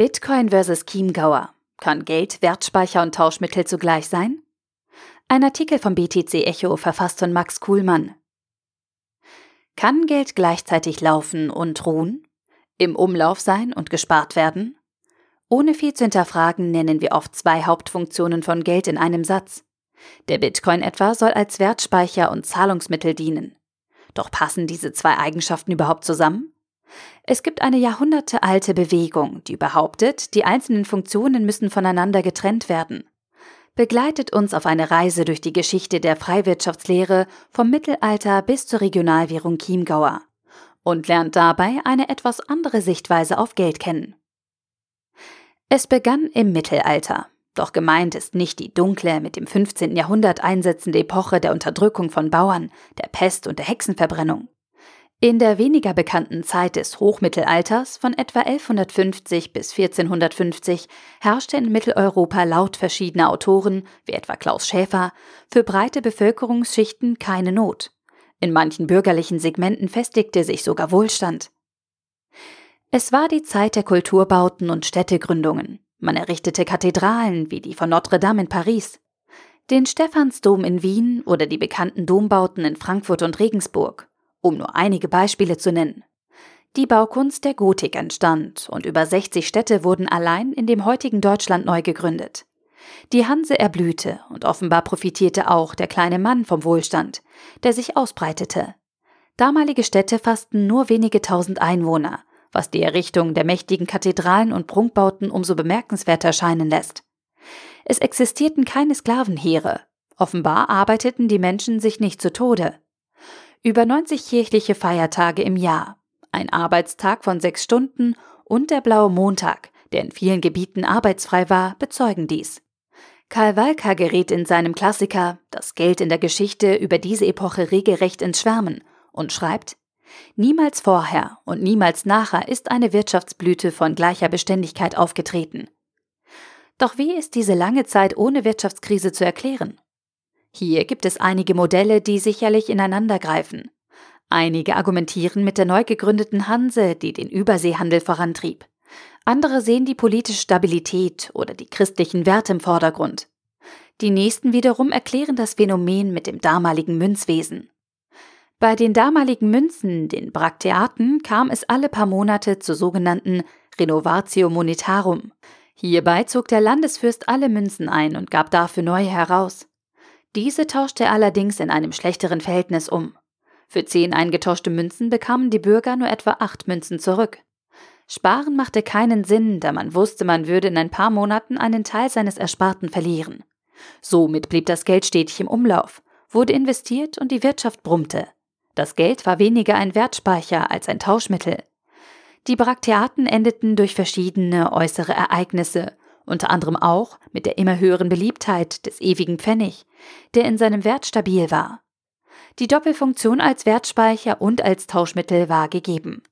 Bitcoin versus Chiemgauer. Kann Geld, Wertspeicher und Tauschmittel zugleich sein? Ein Artikel vom BTC Echo verfasst von Max Kuhlmann. Kann Geld gleichzeitig laufen und ruhen? Im Umlauf sein und gespart werden? Ohne viel zu hinterfragen nennen wir oft zwei Hauptfunktionen von Geld in einem Satz. Der Bitcoin etwa soll als Wertspeicher und Zahlungsmittel dienen. Doch passen diese zwei Eigenschaften überhaupt zusammen? Es gibt eine jahrhundertealte Bewegung, die behauptet, die einzelnen Funktionen müssen voneinander getrennt werden. Begleitet uns auf eine Reise durch die Geschichte der Freiwirtschaftslehre vom Mittelalter bis zur Regionalwährung Chiemgauer und lernt dabei eine etwas andere Sichtweise auf Geld kennen. Es begann im Mittelalter. Doch gemeint ist nicht die dunkle, mit dem 15. Jahrhundert einsetzende Epoche der Unterdrückung von Bauern, der Pest und der Hexenverbrennung. In der weniger bekannten Zeit des Hochmittelalters von etwa 1150 bis 1450 herrschte in Mitteleuropa laut verschiedener Autoren, wie etwa Klaus Schäfer, für breite Bevölkerungsschichten keine Not. In manchen bürgerlichen Segmenten festigte sich sogar Wohlstand. Es war die Zeit der Kulturbauten und Städtegründungen. Man errichtete Kathedralen wie die von Notre Dame in Paris, den Stephansdom in Wien oder die bekannten Dombauten in Frankfurt und Regensburg um nur einige Beispiele zu nennen. Die Baukunst der Gotik entstand und über 60 Städte wurden allein in dem heutigen Deutschland neu gegründet. Die Hanse erblühte und offenbar profitierte auch der kleine Mann vom Wohlstand, der sich ausbreitete. Damalige Städte fassten nur wenige tausend Einwohner, was die Errichtung der mächtigen Kathedralen und Prunkbauten umso bemerkenswerter erscheinen lässt. Es existierten keine Sklavenheere. Offenbar arbeiteten die Menschen sich nicht zu Tode über 90 kirchliche Feiertage im Jahr, ein Arbeitstag von sechs Stunden und der blaue Montag, der in vielen Gebieten arbeitsfrei war, bezeugen dies. Karl Walker gerät in seinem Klassiker Das Geld in der Geschichte über diese Epoche regelrecht ins Schwärmen und schreibt Niemals vorher und niemals nachher ist eine Wirtschaftsblüte von gleicher Beständigkeit aufgetreten. Doch wie ist diese lange Zeit ohne Wirtschaftskrise zu erklären? Hier gibt es einige Modelle, die sicherlich ineinandergreifen. Einige argumentieren mit der neu gegründeten Hanse, die den Überseehandel vorantrieb. Andere sehen die politische Stabilität oder die christlichen Werte im Vordergrund. Die nächsten wiederum erklären das Phänomen mit dem damaligen Münzwesen. Bei den damaligen Münzen, den Brakteaten, kam es alle paar Monate zur sogenannten Renovatio Monetarum. Hierbei zog der Landesfürst alle Münzen ein und gab dafür neue heraus. Diese tauschte er allerdings in einem schlechteren Verhältnis um. Für zehn eingetauschte Münzen bekamen die Bürger nur etwa acht Münzen zurück. Sparen machte keinen Sinn, da man wusste, man würde in ein paar Monaten einen Teil seines Ersparten verlieren. Somit blieb das Geld stetig im Umlauf, wurde investiert und die Wirtschaft brummte. Das Geld war weniger ein Wertspeicher als ein Tauschmittel. Die Brakteaten endeten durch verschiedene äußere Ereignisse, unter anderem auch mit der immer höheren Beliebtheit des ewigen Pfennig, der in seinem Wert stabil war. Die Doppelfunktion als Wertspeicher und als Tauschmittel war gegeben.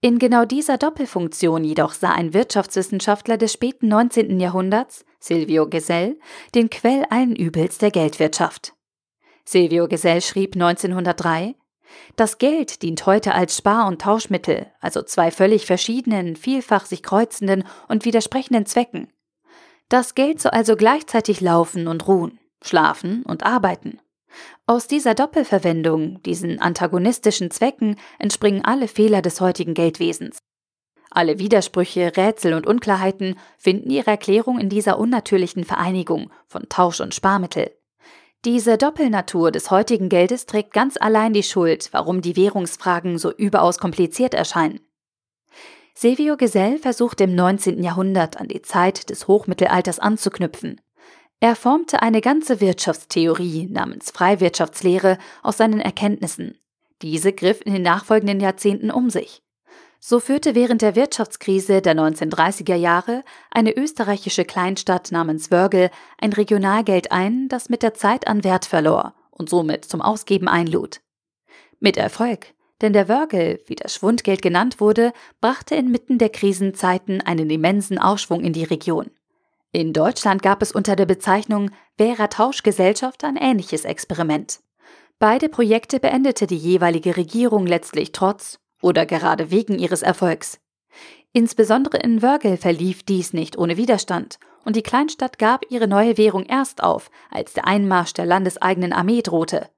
In genau dieser Doppelfunktion jedoch sah ein Wirtschaftswissenschaftler des späten 19. Jahrhunderts, Silvio Gesell, den Quell allen Übels der Geldwirtschaft. Silvio Gesell schrieb 1903, das Geld dient heute als Spar- und Tauschmittel, also zwei völlig verschiedenen, vielfach sich kreuzenden und widersprechenden Zwecken. Das Geld soll also gleichzeitig laufen und ruhen, schlafen und arbeiten. Aus dieser Doppelverwendung, diesen antagonistischen Zwecken, entspringen alle Fehler des heutigen Geldwesens. Alle Widersprüche, Rätsel und Unklarheiten finden ihre Erklärung in dieser unnatürlichen Vereinigung von Tausch und Sparmittel. Diese Doppelnatur des heutigen Geldes trägt ganz allein die Schuld, warum die Währungsfragen so überaus kompliziert erscheinen. Silvio Gesell versucht im 19. Jahrhundert an die Zeit des Hochmittelalters anzuknüpfen. Er formte eine ganze Wirtschaftstheorie namens Freiwirtschaftslehre aus seinen Erkenntnissen. Diese griff in den nachfolgenden Jahrzehnten um sich. So führte während der Wirtschaftskrise der 1930er Jahre eine österreichische Kleinstadt namens Wörgl ein Regionalgeld ein, das mit der Zeit an Wert verlor und somit zum Ausgeben einlud. Mit Erfolg, denn der Wörgl, wie das Schwundgeld genannt wurde, brachte inmitten der Krisenzeiten einen immensen Aufschwung in die Region. In Deutschland gab es unter der Bezeichnung Währer Tauschgesellschaft ein ähnliches Experiment. Beide Projekte beendete die jeweilige Regierung letztlich trotz oder gerade wegen ihres Erfolgs. Insbesondere in Wörgl verlief dies nicht ohne Widerstand, und die Kleinstadt gab ihre neue Währung erst auf, als der Einmarsch der landeseigenen Armee drohte.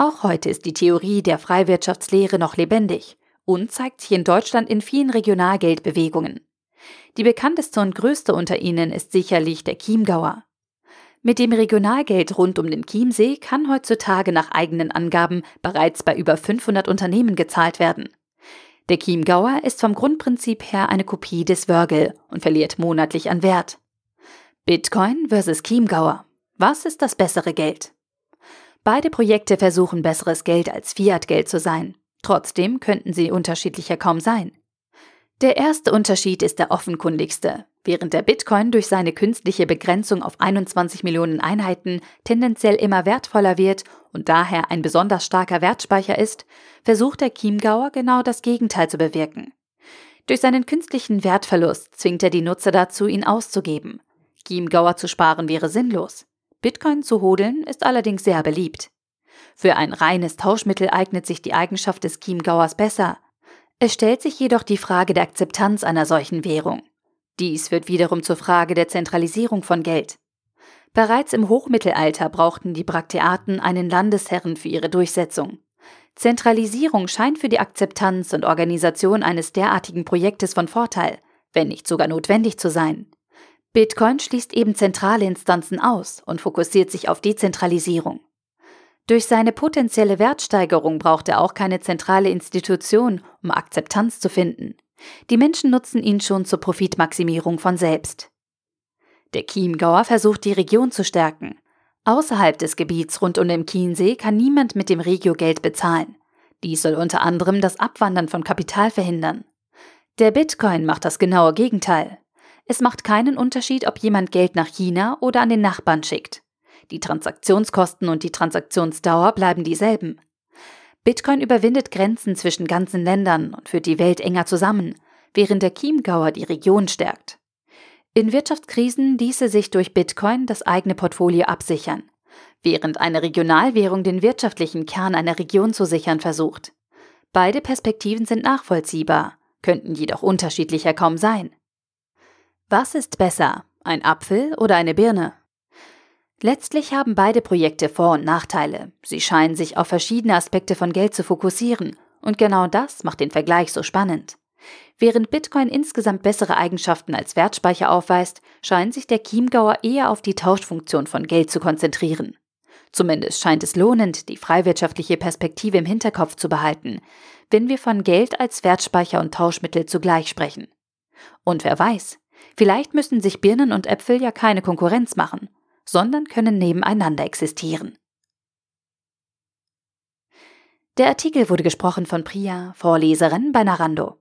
Auch heute ist die Theorie der Freiwirtschaftslehre noch lebendig und zeigt sich in Deutschland in vielen Regionalgeldbewegungen. Die bekannteste und größte unter ihnen ist sicherlich der Chiemgauer. Mit dem Regionalgeld rund um den Chiemsee kann heutzutage nach eigenen Angaben bereits bei über 500 Unternehmen gezahlt werden. Der Chiemgauer ist vom Grundprinzip her eine Kopie des Wörgl und verliert monatlich an Wert. Bitcoin versus Chiemgauer. Was ist das bessere Geld? Beide Projekte versuchen besseres Geld als Fiat-Geld zu sein. Trotzdem könnten sie unterschiedlicher kaum sein. Der erste Unterschied ist der offenkundigste. Während der Bitcoin durch seine künstliche Begrenzung auf 21 Millionen Einheiten tendenziell immer wertvoller wird und daher ein besonders starker Wertspeicher ist, versucht der Chiemgauer genau das Gegenteil zu bewirken. Durch seinen künstlichen Wertverlust zwingt er die Nutzer dazu, ihn auszugeben. Chiemgauer zu sparen wäre sinnlos. Bitcoin zu hodeln ist allerdings sehr beliebt. Für ein reines Tauschmittel eignet sich die Eigenschaft des Chiemgauers besser. Es stellt sich jedoch die Frage der Akzeptanz einer solchen Währung. Dies wird wiederum zur Frage der Zentralisierung von Geld. Bereits im Hochmittelalter brauchten die Brakteaten einen Landesherren für ihre Durchsetzung. Zentralisierung scheint für die Akzeptanz und Organisation eines derartigen Projektes von Vorteil, wenn nicht sogar notwendig zu sein. Bitcoin schließt eben zentrale Instanzen aus und fokussiert sich auf Dezentralisierung. Durch seine potenzielle Wertsteigerung braucht er auch keine zentrale Institution, um Akzeptanz zu finden. Die Menschen nutzen ihn schon zur Profitmaximierung von selbst. Der Chiemgauer versucht, die Region zu stärken. Außerhalb des Gebiets rund um den Chiemsee kann niemand mit dem Regiogeld bezahlen. Dies soll unter anderem das Abwandern von Kapital verhindern. Der Bitcoin macht das genaue Gegenteil. Es macht keinen Unterschied, ob jemand Geld nach China oder an den Nachbarn schickt. Die Transaktionskosten und die Transaktionsdauer bleiben dieselben. Bitcoin überwindet Grenzen zwischen ganzen Ländern und führt die Welt enger zusammen, während der Chiemgauer die Region stärkt. In Wirtschaftskrisen ließe sich durch Bitcoin das eigene Portfolio absichern, während eine Regionalwährung den wirtschaftlichen Kern einer Region zu sichern versucht. Beide Perspektiven sind nachvollziehbar, könnten jedoch unterschiedlicher kaum sein. Was ist besser, ein Apfel oder eine Birne? Letztlich haben beide Projekte Vor- und Nachteile. Sie scheinen sich auf verschiedene Aspekte von Geld zu fokussieren, und genau das macht den Vergleich so spannend. Während Bitcoin insgesamt bessere Eigenschaften als Wertspeicher aufweist, scheint sich der Chiemgauer eher auf die Tauschfunktion von Geld zu konzentrieren. Zumindest scheint es lohnend, die freiwirtschaftliche Perspektive im Hinterkopf zu behalten, wenn wir von Geld als Wertspeicher und Tauschmittel zugleich sprechen. Und wer weiß, Vielleicht müssen sich Birnen und Äpfel ja keine Konkurrenz machen, sondern können nebeneinander existieren. Der Artikel wurde gesprochen von Priya, Vorleserin bei Narando.